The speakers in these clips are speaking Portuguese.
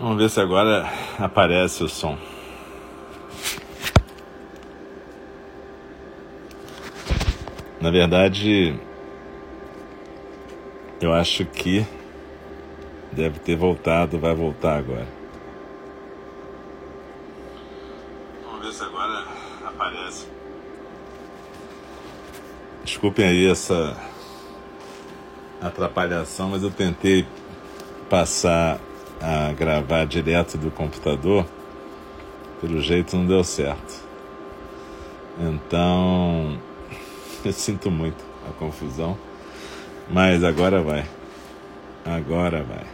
Vamos ver se agora aparece o som. Na verdade, eu acho que deve ter voltado, vai voltar agora. Vamos ver se agora aparece. Desculpem aí essa atrapalhação, mas eu tentei passar a gravar direto do computador. Pelo jeito não deu certo. Então, eu sinto muito a confusão. Mas agora vai. Agora vai.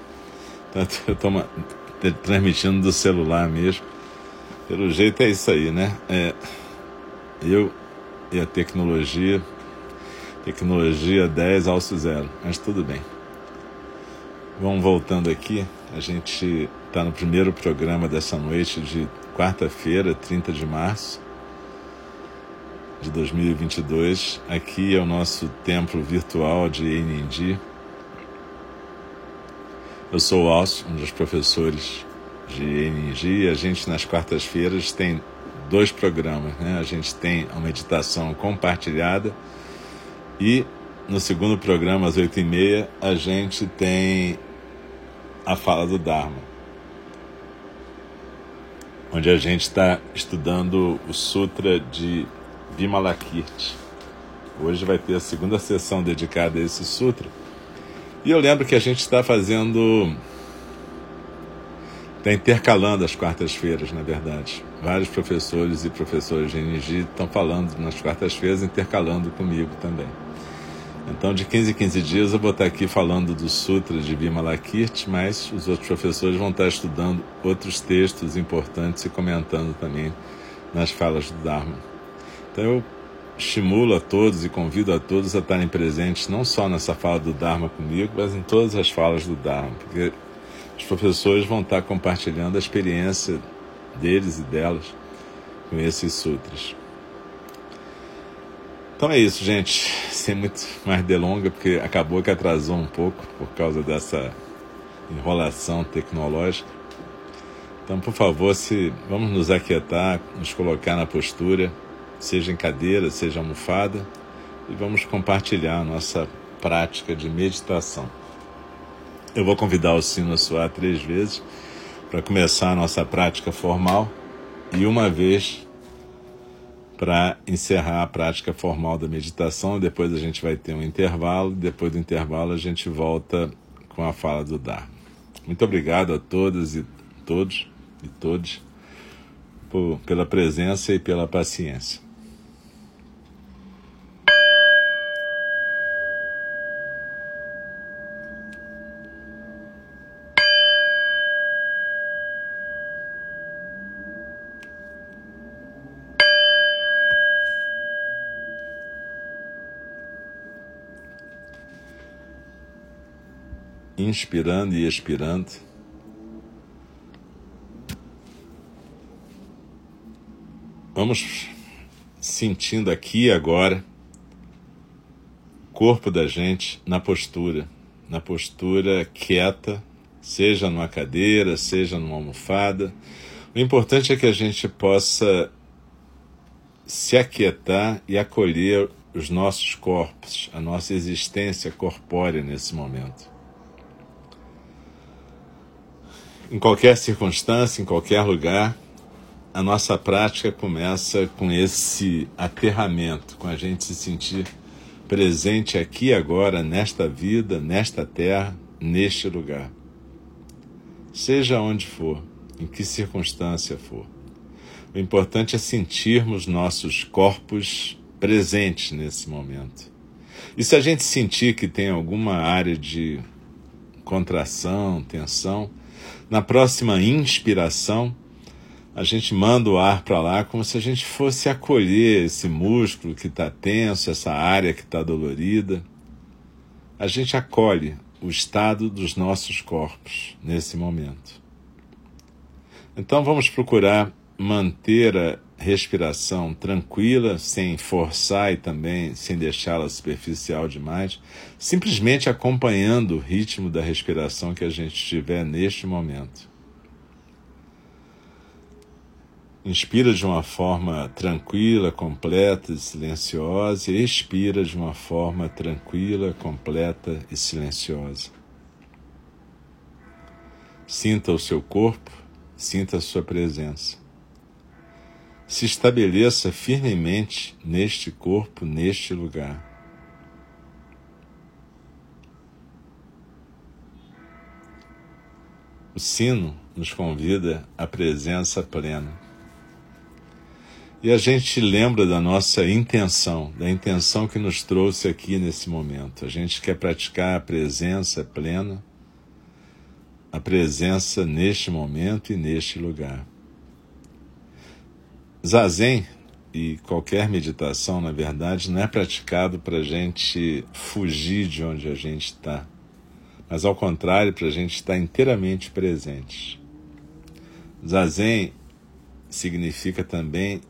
Tanto eu estou transmitindo do celular mesmo. Pelo jeito é isso aí, né? É, eu e a tecnologia. Tecnologia 10 alço zero. Mas tudo bem. Vamos voltando aqui. A gente está no primeiro programa dessa noite de quarta-feira, 30 de março de 2022. Aqui é o nosso templo virtual de Enindi. Eu sou o Alcio, um dos professores de Enindi, a gente nas quartas-feiras tem dois programas. Né? A gente tem a meditação compartilhada e no segundo programa, às oito e meia, a gente tem a fala do Dharma, onde a gente está estudando o Sutra de Vimalakirti. Hoje vai ter a segunda sessão dedicada a esse sutra. E eu lembro que a gente está fazendo. Está intercalando as quartas-feiras, na verdade. Vários professores e professores de NG estão falando nas quartas-feiras, intercalando comigo também. Então, de 15 em 15 dias, eu vou estar aqui falando do Sutra de Vimalakirti, mas os outros professores vão estar estudando outros textos importantes e comentando também nas falas do Dharma. Então eu estimulo a todos e convido a todos a estarem presentes não só nessa fala do Dharma comigo, mas em todas as falas do Dharma, porque os professores vão estar compartilhando a experiência deles e delas com esses sutras. Então é isso, gente. Sem muito mais delonga, porque acabou que atrasou um pouco por causa dessa enrolação tecnológica. Então, por favor, se vamos nos aquietar, nos colocar na postura seja em cadeira, seja almofada, e vamos compartilhar a nossa prática de meditação. Eu vou convidar o sino a soar três vezes para começar a nossa prática formal e uma vez para encerrar a prática formal da meditação. Depois a gente vai ter um intervalo, depois do intervalo a gente volta com a fala do Dharma. Muito obrigado a todas e todos e todos por, pela presença e pela paciência. Inspirando e expirando. Vamos sentindo aqui e agora o corpo da gente na postura, na postura quieta, seja numa cadeira, seja numa almofada. O importante é que a gente possa se aquietar e acolher os nossos corpos, a nossa existência corpórea nesse momento. Em qualquer circunstância, em qualquer lugar, a nossa prática começa com esse aterramento, com a gente se sentir presente aqui agora, nesta vida, nesta terra, neste lugar. Seja onde for, em que circunstância for. O importante é sentirmos nossos corpos presentes nesse momento. E se a gente sentir que tem alguma área de contração, tensão, na próxima inspiração, a gente manda o ar para lá como se a gente fosse acolher esse músculo que está tenso, essa área que está dolorida. A gente acolhe o estado dos nossos corpos nesse momento. Então vamos procurar manter a respiração tranquila, sem forçar e também sem deixá-la superficial demais, simplesmente acompanhando o ritmo da respiração que a gente tiver neste momento. Inspira de uma forma tranquila, completa e silenciosa, e expira de uma forma tranquila, completa e silenciosa. Sinta o seu corpo, sinta a sua presença. Se estabeleça firmemente neste corpo, neste lugar. O sino nos convida à presença plena. E a gente lembra da nossa intenção, da intenção que nos trouxe aqui nesse momento. A gente quer praticar a presença plena, a presença neste momento e neste lugar. Zazen e qualquer meditação, na verdade, não é praticado para a gente fugir de onde a gente está, mas ao contrário, para a gente estar inteiramente presente. Zazen significa também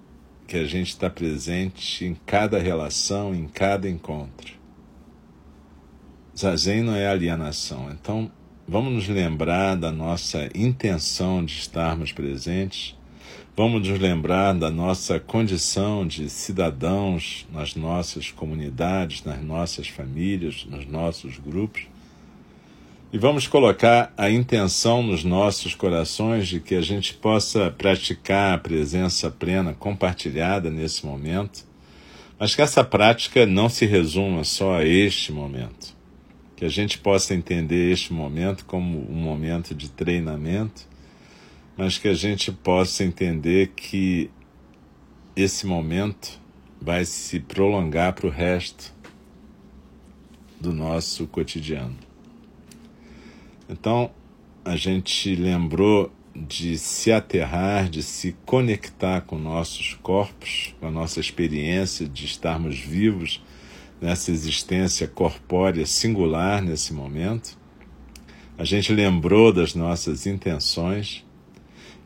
que a gente está presente em cada relação, em cada encontro. Zazen não é alienação. Então, vamos nos lembrar da nossa intenção de estarmos presentes, vamos nos lembrar da nossa condição de cidadãos nas nossas comunidades, nas nossas famílias, nos nossos grupos e vamos colocar a intenção nos nossos corações de que a gente possa praticar a presença plena compartilhada nesse momento, mas que essa prática não se resuma só a este momento. Que a gente possa entender este momento como um momento de treinamento, mas que a gente possa entender que esse momento vai se prolongar para o resto do nosso cotidiano. Então, a gente lembrou de se aterrar, de se conectar com nossos corpos, com a nossa experiência de estarmos vivos nessa existência corpórea singular nesse momento. A gente lembrou das nossas intenções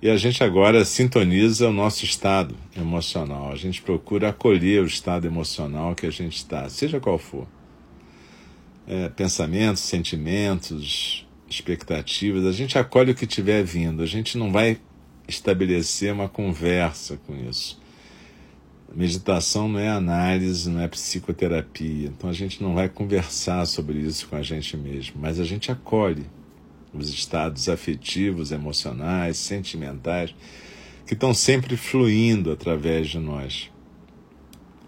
e a gente agora sintoniza o nosso estado emocional. A gente procura acolher o estado emocional que a gente está, seja qual for. É, pensamentos, sentimentos, expectativas, a gente acolhe o que estiver vindo, a gente não vai estabelecer uma conversa com isso. Meditação não é análise, não é psicoterapia, então a gente não vai conversar sobre isso com a gente mesmo, mas a gente acolhe os estados afetivos, emocionais, sentimentais, que estão sempre fluindo através de nós.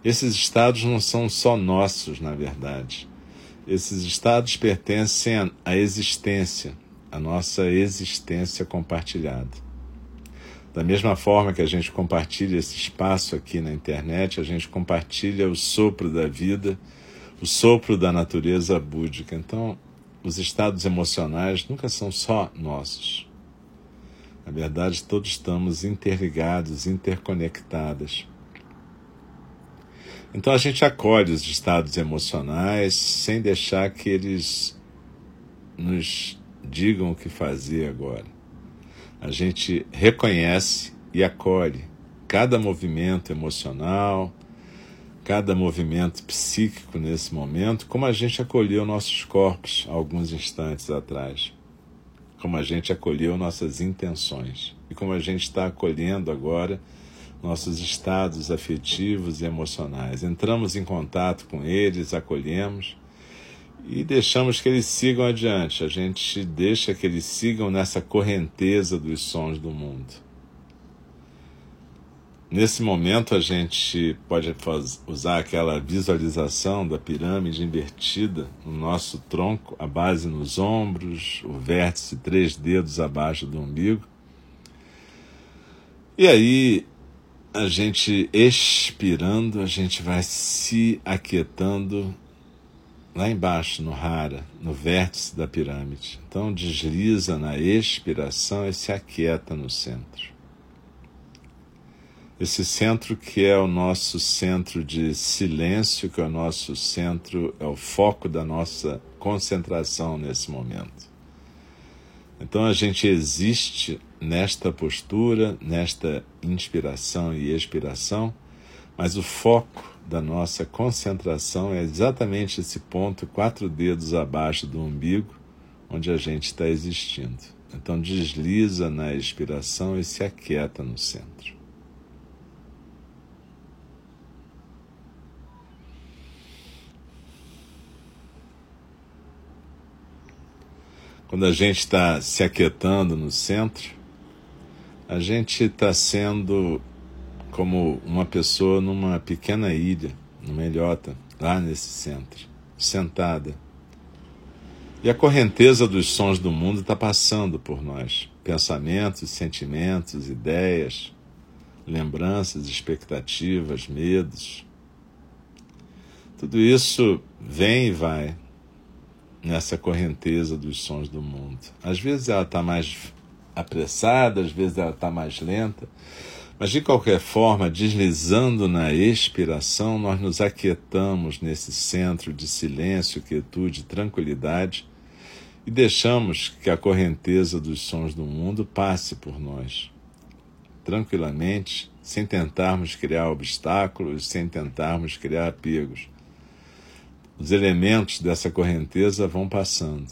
Esses estados não são só nossos, na verdade. Esses estados pertencem à existência, à nossa existência compartilhada. Da mesma forma que a gente compartilha esse espaço aqui na internet, a gente compartilha o sopro da vida, o sopro da natureza búdica. Então, os estados emocionais nunca são só nossos. Na verdade, todos estamos interligados, interconectados. Então a gente acolhe os estados emocionais sem deixar que eles nos digam o que fazer agora. A gente reconhece e acolhe cada movimento emocional, cada movimento psíquico nesse momento, como a gente acolheu nossos corpos alguns instantes atrás, como a gente acolheu nossas intenções e como a gente está acolhendo agora nossos estados afetivos e emocionais. Entramos em contato com eles, acolhemos e deixamos que eles sigam adiante. A gente deixa que eles sigam nessa correnteza dos sons do mundo. Nesse momento, a gente pode usar aquela visualização da pirâmide invertida no nosso tronco, a base nos ombros, o vértice três dedos abaixo do umbigo. E aí a gente expirando, a gente vai se aquietando lá embaixo, no Hara, no vértice da pirâmide. Então desliza na expiração e se aquieta no centro. Esse centro que é o nosso centro de silêncio, que é o nosso centro, é o foco da nossa concentração nesse momento. Então a gente existe nesta postura, nesta inspiração e expiração, mas o foco da nossa concentração é exatamente esse ponto, quatro dedos abaixo do umbigo, onde a gente está existindo. Então desliza na expiração e se aquieta no centro. Quando a gente está se aquietando no centro, a gente está sendo como uma pessoa numa pequena ilha, numa ilhota, lá nesse centro, sentada. E a correnteza dos sons do mundo está passando por nós. Pensamentos, sentimentos, ideias, lembranças, expectativas, medos. Tudo isso vem e vai nessa correnteza dos sons do mundo. Às vezes ela está mais apressada, às vezes ela está mais lenta, mas de qualquer forma, deslizando na expiração, nós nos aquietamos nesse centro de silêncio, quietude, tranquilidade e deixamos que a correnteza dos sons do mundo passe por nós, tranquilamente, sem tentarmos criar obstáculos, sem tentarmos criar apegos. Os elementos dessa correnteza vão passando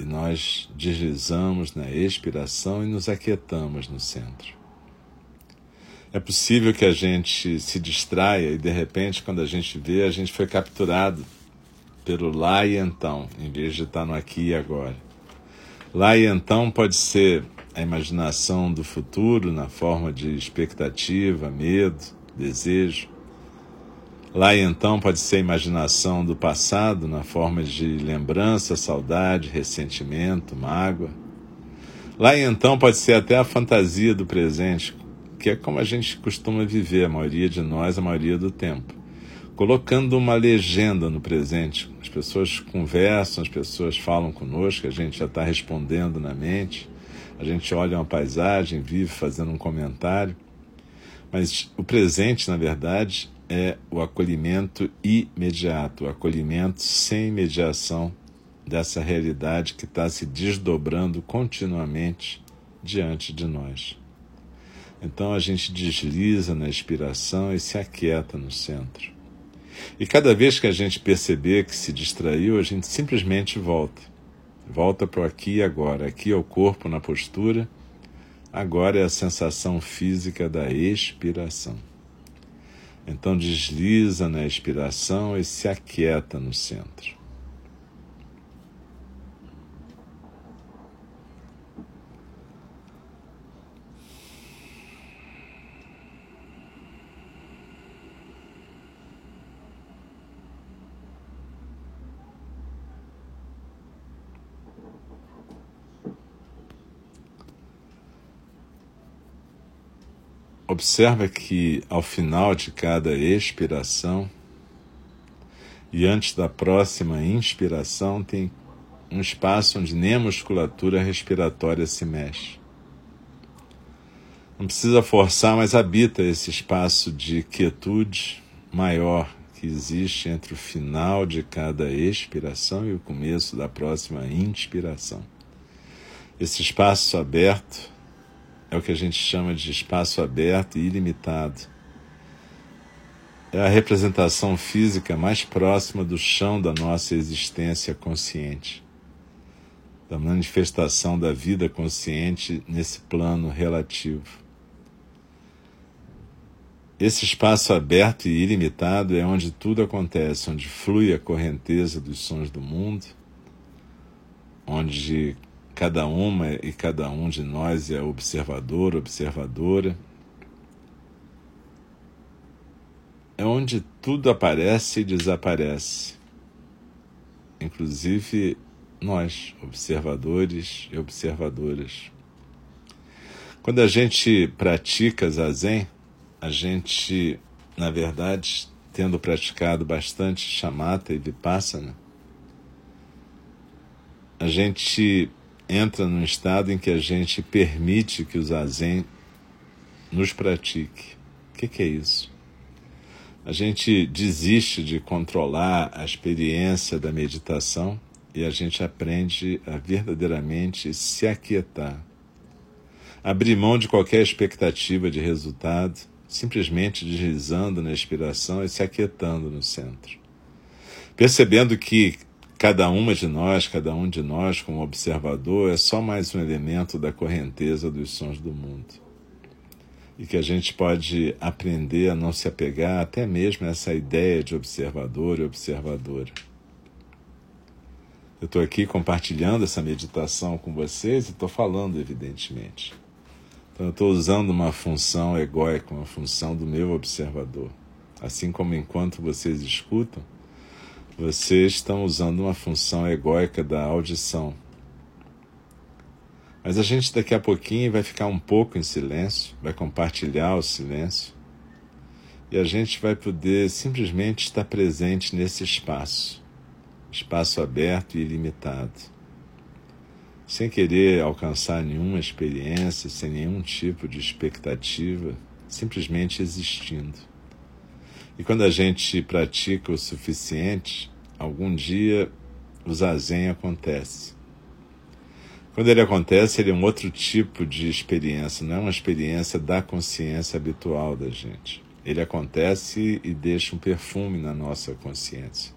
e nós deslizamos na expiração e nos aquietamos no centro. É possível que a gente se distraia e de repente, quando a gente vê, a gente foi capturado pelo lá e então, em vez de estar no aqui e agora. Lá e então pode ser a imaginação do futuro na forma de expectativa, medo, desejo. Lá então pode ser a imaginação do passado na forma de lembrança, saudade, ressentimento, mágoa. Lá então pode ser até a fantasia do presente, que é como a gente costuma viver, a maioria de nós, a maioria do tempo. Colocando uma legenda no presente. As pessoas conversam, as pessoas falam conosco, a gente já está respondendo na mente, a gente olha uma paisagem, vive fazendo um comentário. Mas o presente, na verdade, é o acolhimento imediato, o acolhimento sem mediação dessa realidade que está se desdobrando continuamente diante de nós. Então a gente desliza na expiração e se aquieta no centro. E cada vez que a gente perceber que se distraiu, a gente simplesmente volta. Volta para o aqui e agora. Aqui é o corpo na postura, agora é a sensação física da expiração. Então desliza na expiração e se aquieta no centro. Observa que ao final de cada expiração e antes da próxima inspiração tem um espaço onde nem a musculatura respiratória se mexe. Não precisa forçar, mas habita esse espaço de quietude maior que existe entre o final de cada expiração e o começo da próxima inspiração. Esse espaço aberto é o que a gente chama de espaço aberto e ilimitado. É a representação física mais próxima do chão da nossa existência consciente, da manifestação da vida consciente nesse plano relativo. Esse espaço aberto e ilimitado é onde tudo acontece, onde flui a correnteza dos sons do mundo, onde Cada uma e cada um de nós é observador, observadora. É onde tudo aparece e desaparece, inclusive nós, observadores e observadoras. Quando a gente pratica zazen, a gente, na verdade, tendo praticado bastante chamata e vipassana, a gente entra num estado em que a gente permite que o zazen nos pratique. O que, que é isso? A gente desiste de controlar a experiência da meditação e a gente aprende a verdadeiramente se aquietar. Abrir mão de qualquer expectativa de resultado, simplesmente deslizando na inspiração e se aquietando no centro. Percebendo que Cada uma de nós, cada um de nós, como observador, é só mais um elemento da correnteza dos sons do mundo. E que a gente pode aprender a não se apegar até mesmo a essa ideia de observador e observadora. Eu estou aqui compartilhando essa meditação com vocês e estou falando, evidentemente. Então, eu estou usando uma função egóica, uma função do meu observador. Assim como enquanto vocês escutam, vocês estão usando uma função egóica da audição. Mas a gente daqui a pouquinho vai ficar um pouco em silêncio, vai compartilhar o silêncio e a gente vai poder simplesmente estar presente nesse espaço, espaço aberto e ilimitado, sem querer alcançar nenhuma experiência, sem nenhum tipo de expectativa, simplesmente existindo. E quando a gente pratica o suficiente, algum dia o zazen acontece. Quando ele acontece, ele é um outro tipo de experiência, não é uma experiência da consciência habitual da gente. Ele acontece e deixa um perfume na nossa consciência.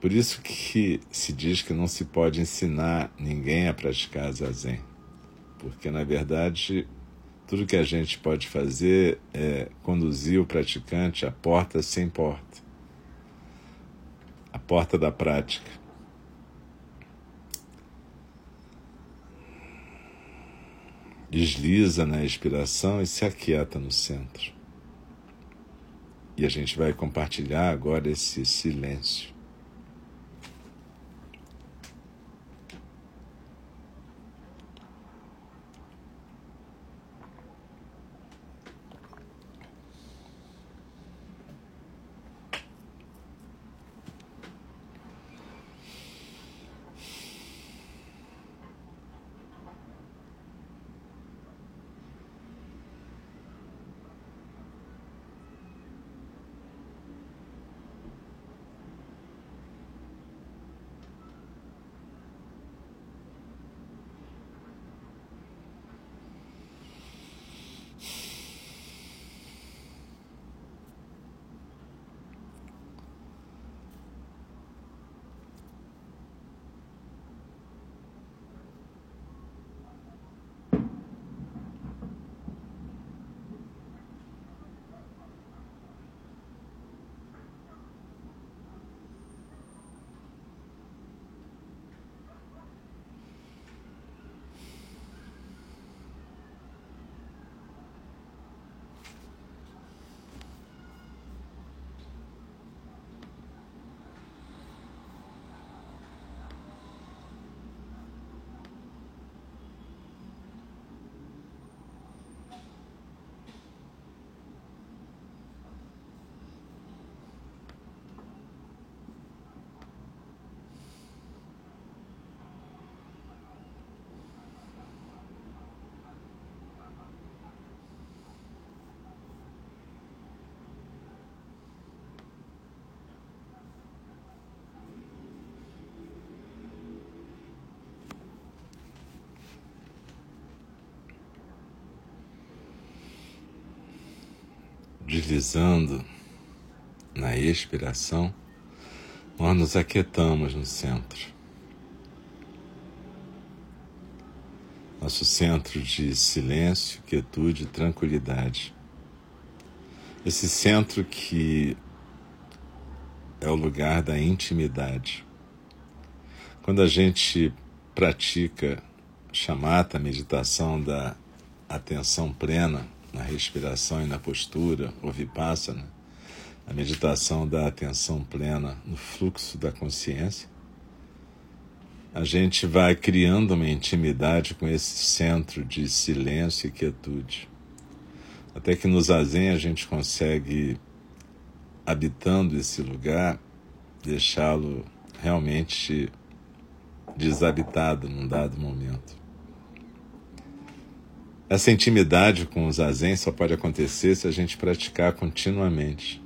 Por isso que se diz que não se pode ensinar ninguém a praticar zazen, porque na verdade tudo que a gente pode fazer é conduzir o praticante à porta sem porta a porta da prática. Desliza na expiração e se aquieta no centro. E a gente vai compartilhar agora esse silêncio. Deslizando na expiração, nós nos aquietamos no centro. Nosso centro de silêncio, quietude tranquilidade. Esse centro que é o lugar da intimidade. Quando a gente pratica chamata, meditação da atenção plena, na respiração e na postura, o vipassana, a meditação da atenção plena no fluxo da consciência, a gente vai criando uma intimidade com esse centro de silêncio e quietude. Até que no zazen a gente consegue, habitando esse lugar, deixá-lo realmente desabitado num dado momento. Essa intimidade com o zazen só pode acontecer se a gente praticar continuamente.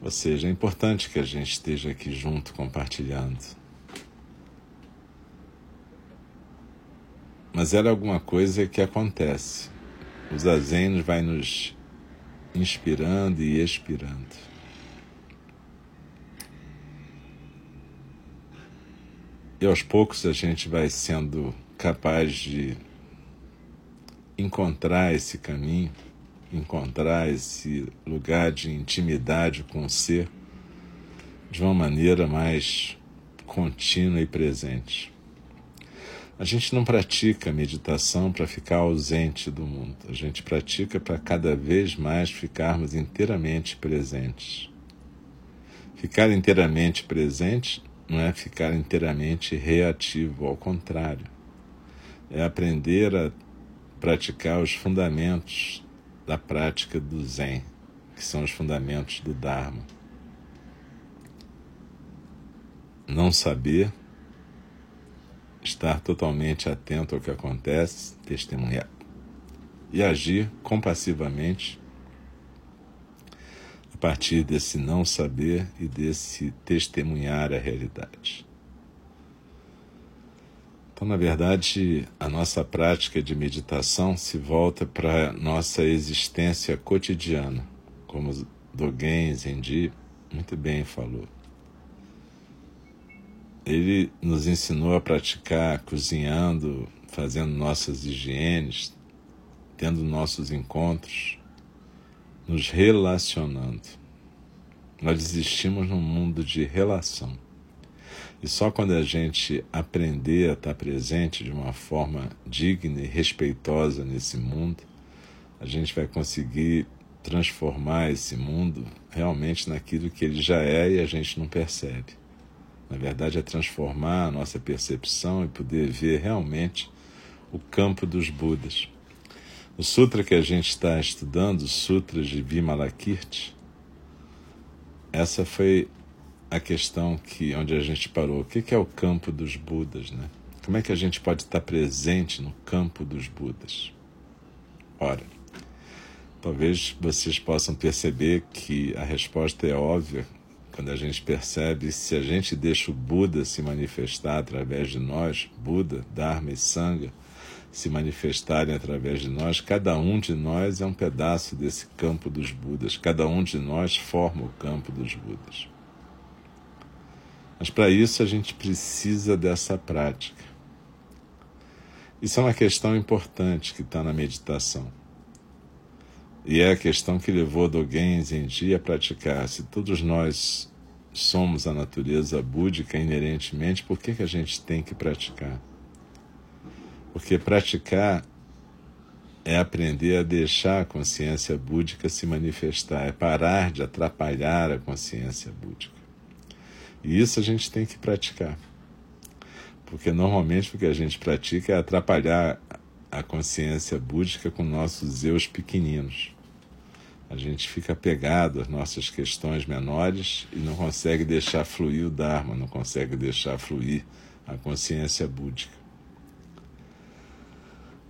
Ou seja, é importante que a gente esteja aqui junto compartilhando. Mas era alguma coisa que acontece. O zazen vai nos inspirando e expirando. E aos poucos a gente vai sendo capaz de encontrar esse caminho, encontrar esse lugar de intimidade com o ser, de uma maneira mais contínua e presente. A gente não pratica meditação para ficar ausente do mundo, a gente pratica para cada vez mais ficarmos inteiramente presentes. Ficar inteiramente presente não é ficar inteiramente reativo, ao contrário. É aprender a praticar os fundamentos da prática do Zen, que são os fundamentos do Dharma. Não saber, estar totalmente atento ao que acontece, testemunhar e agir compassivamente a partir desse não saber e desse testemunhar a realidade. Então, na verdade, a nossa prática de meditação se volta para a nossa existência cotidiana, como Dogen Zenji muito bem falou. Ele nos ensinou a praticar cozinhando, fazendo nossas higienes, tendo nossos encontros, nos relacionando. Nós existimos num mundo de relação. E só quando a gente aprender a estar presente de uma forma digna e respeitosa nesse mundo, a gente vai conseguir transformar esse mundo realmente naquilo que ele já é e a gente não percebe. Na verdade, é transformar a nossa percepção e poder ver realmente o campo dos Budas. O sutra que a gente está estudando, o Sutra de Vimalakirti, essa foi a questão que onde a gente parou. O que é o campo dos Budas, né? Como é que a gente pode estar presente no campo dos Budas? Ora, talvez vocês possam perceber que a resposta é óbvia quando a gente percebe se a gente deixa o Buda se manifestar através de nós, Buda, Dharma e Sangha, se manifestarem através de nós, cada um de nós é um pedaço desse campo dos Budas, cada um de nós forma o campo dos Budas. Mas para isso a gente precisa dessa prática. Isso é uma questão importante que está na meditação. E é a questão que levou Dogen Zenji a praticar. Se todos nós somos a natureza búdica inerentemente, por que, que a gente tem que praticar? Porque praticar é aprender a deixar a consciência búdica se manifestar, é parar de atrapalhar a consciência búdica. E isso a gente tem que praticar. Porque normalmente o que a gente pratica é atrapalhar a consciência búdica com nossos eus pequeninos. A gente fica apegado às nossas questões menores e não consegue deixar fluir o Dharma, não consegue deixar fluir a consciência búdica.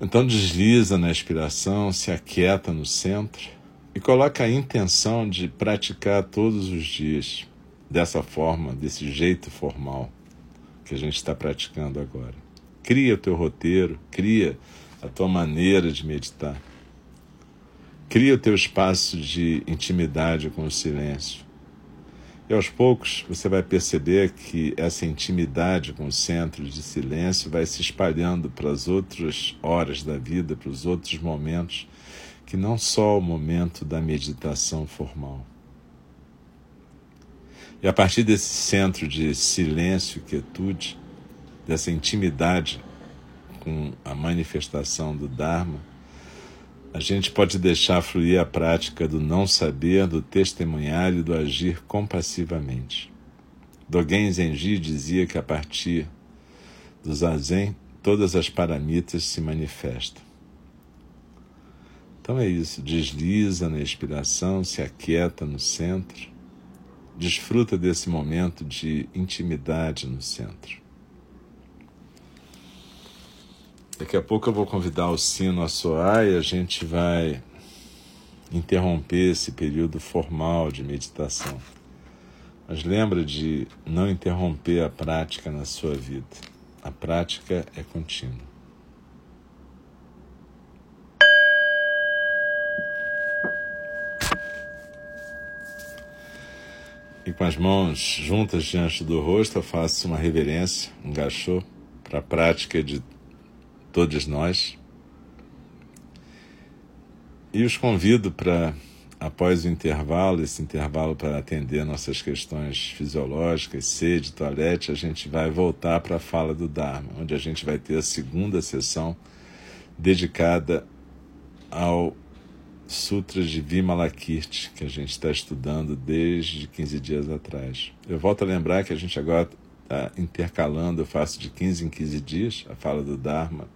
Então desliza na inspiração, se aquieta no centro e coloca a intenção de praticar todos os dias dessa forma, desse jeito formal que a gente está praticando agora. Cria o teu roteiro, cria a tua maneira de meditar. Cria o teu espaço de intimidade com o silêncio. E aos poucos você vai perceber que essa intimidade com o centro de silêncio vai se espalhando para as outras horas da vida, para os outros momentos, que não só o momento da meditação formal. E a partir desse centro de silêncio quietude, dessa intimidade com a manifestação do Dharma, a gente pode deixar fluir a prática do não saber, do testemunhar e do agir compassivamente. Dogen Zenji dizia que a partir do zazen todas as paramitas se manifestam. Então é isso, desliza na expiração, se aquieta no centro Desfruta desse momento de intimidade no centro. Daqui a pouco eu vou convidar o sino a soar e a gente vai interromper esse período formal de meditação. Mas lembra de não interromper a prática na sua vida. A prática é contínua. Com as mãos juntas diante do rosto, faço uma reverência, um gachô, para a prática de todos nós. E os convido para após o intervalo, esse intervalo para atender nossas questões fisiológicas, sede, toalete, a gente vai voltar para a fala do Dharma, onde a gente vai ter a segunda sessão dedicada ao Sutras de Vimalakirti, que a gente está estudando desde 15 dias atrás. Eu volto a lembrar que a gente agora está intercalando, eu faço de 15 em 15 dias a fala do Dharma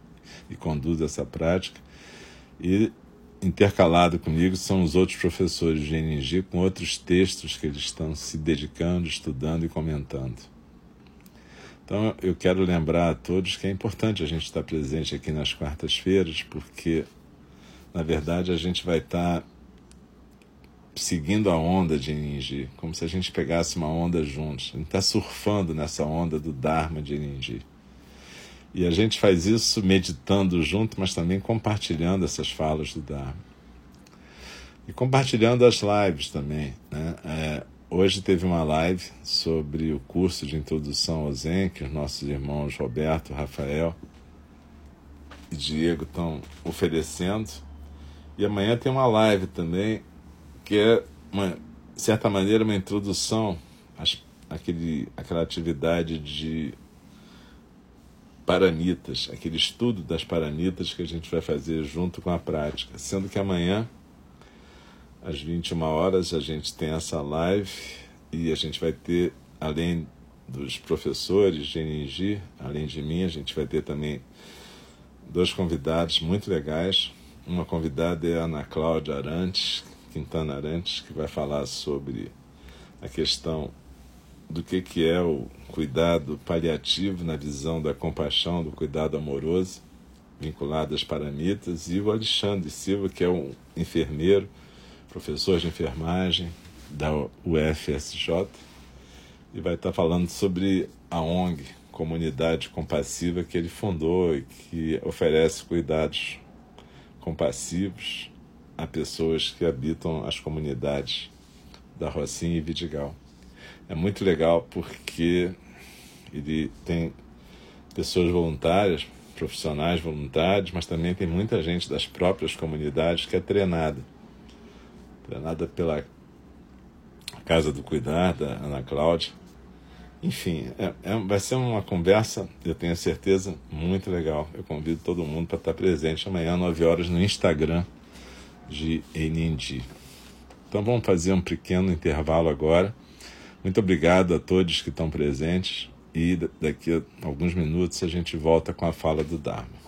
e conduzo essa prática. E intercalado comigo são os outros professores de NG com outros textos que eles estão se dedicando, estudando e comentando. Então eu quero lembrar a todos que é importante a gente estar presente aqui nas quartas-feiras, porque na verdade a gente vai estar seguindo a onda de Ninji, como se a gente pegasse uma onda juntos. A gente está surfando nessa onda do Dharma de Ninji. E a gente faz isso meditando junto, mas também compartilhando essas falas do Dharma. E compartilhando as lives também. Né? É, hoje teve uma live sobre o curso de introdução ao Zen, que os nossos irmãos Roberto, Rafael e Diego estão oferecendo. E amanhã tem uma live também, que é, uma, de certa maneira, uma introdução àquele, àquela atividade de paranitas, aquele estudo das paranitas que a gente vai fazer junto com a prática. Sendo que amanhã, às 21 horas, a gente tem essa live e a gente vai ter, além dos professores de NG, além de mim, a gente vai ter também dois convidados muito legais. Uma convidada é a Ana Cláudia Arantes, Quintana Arantes, que vai falar sobre a questão do que, que é o cuidado paliativo na visão da compaixão, do cuidado amoroso, vinculado às paramitas, e o Alexandre Silva, que é um enfermeiro, professor de enfermagem da UFSJ, e vai estar falando sobre a ONG, Comunidade Compassiva, que ele fundou e que oferece cuidados compassivos a pessoas que habitam as comunidades da Rocinha e Vidigal é muito legal porque ele tem pessoas voluntárias, profissionais voluntários, mas também tem muita gente das próprias comunidades que é treinada. Treinada pela Casa do Cuidar, da Ana Cláudia. Enfim, é, é, vai ser uma conversa, eu tenho certeza, muito legal. Eu convido todo mundo para estar presente amanhã, 9 horas, no Instagram de NND. Então vamos fazer um pequeno intervalo agora. Muito obrigado a todos que estão presentes e daqui a alguns minutos a gente volta com a fala do Dharma.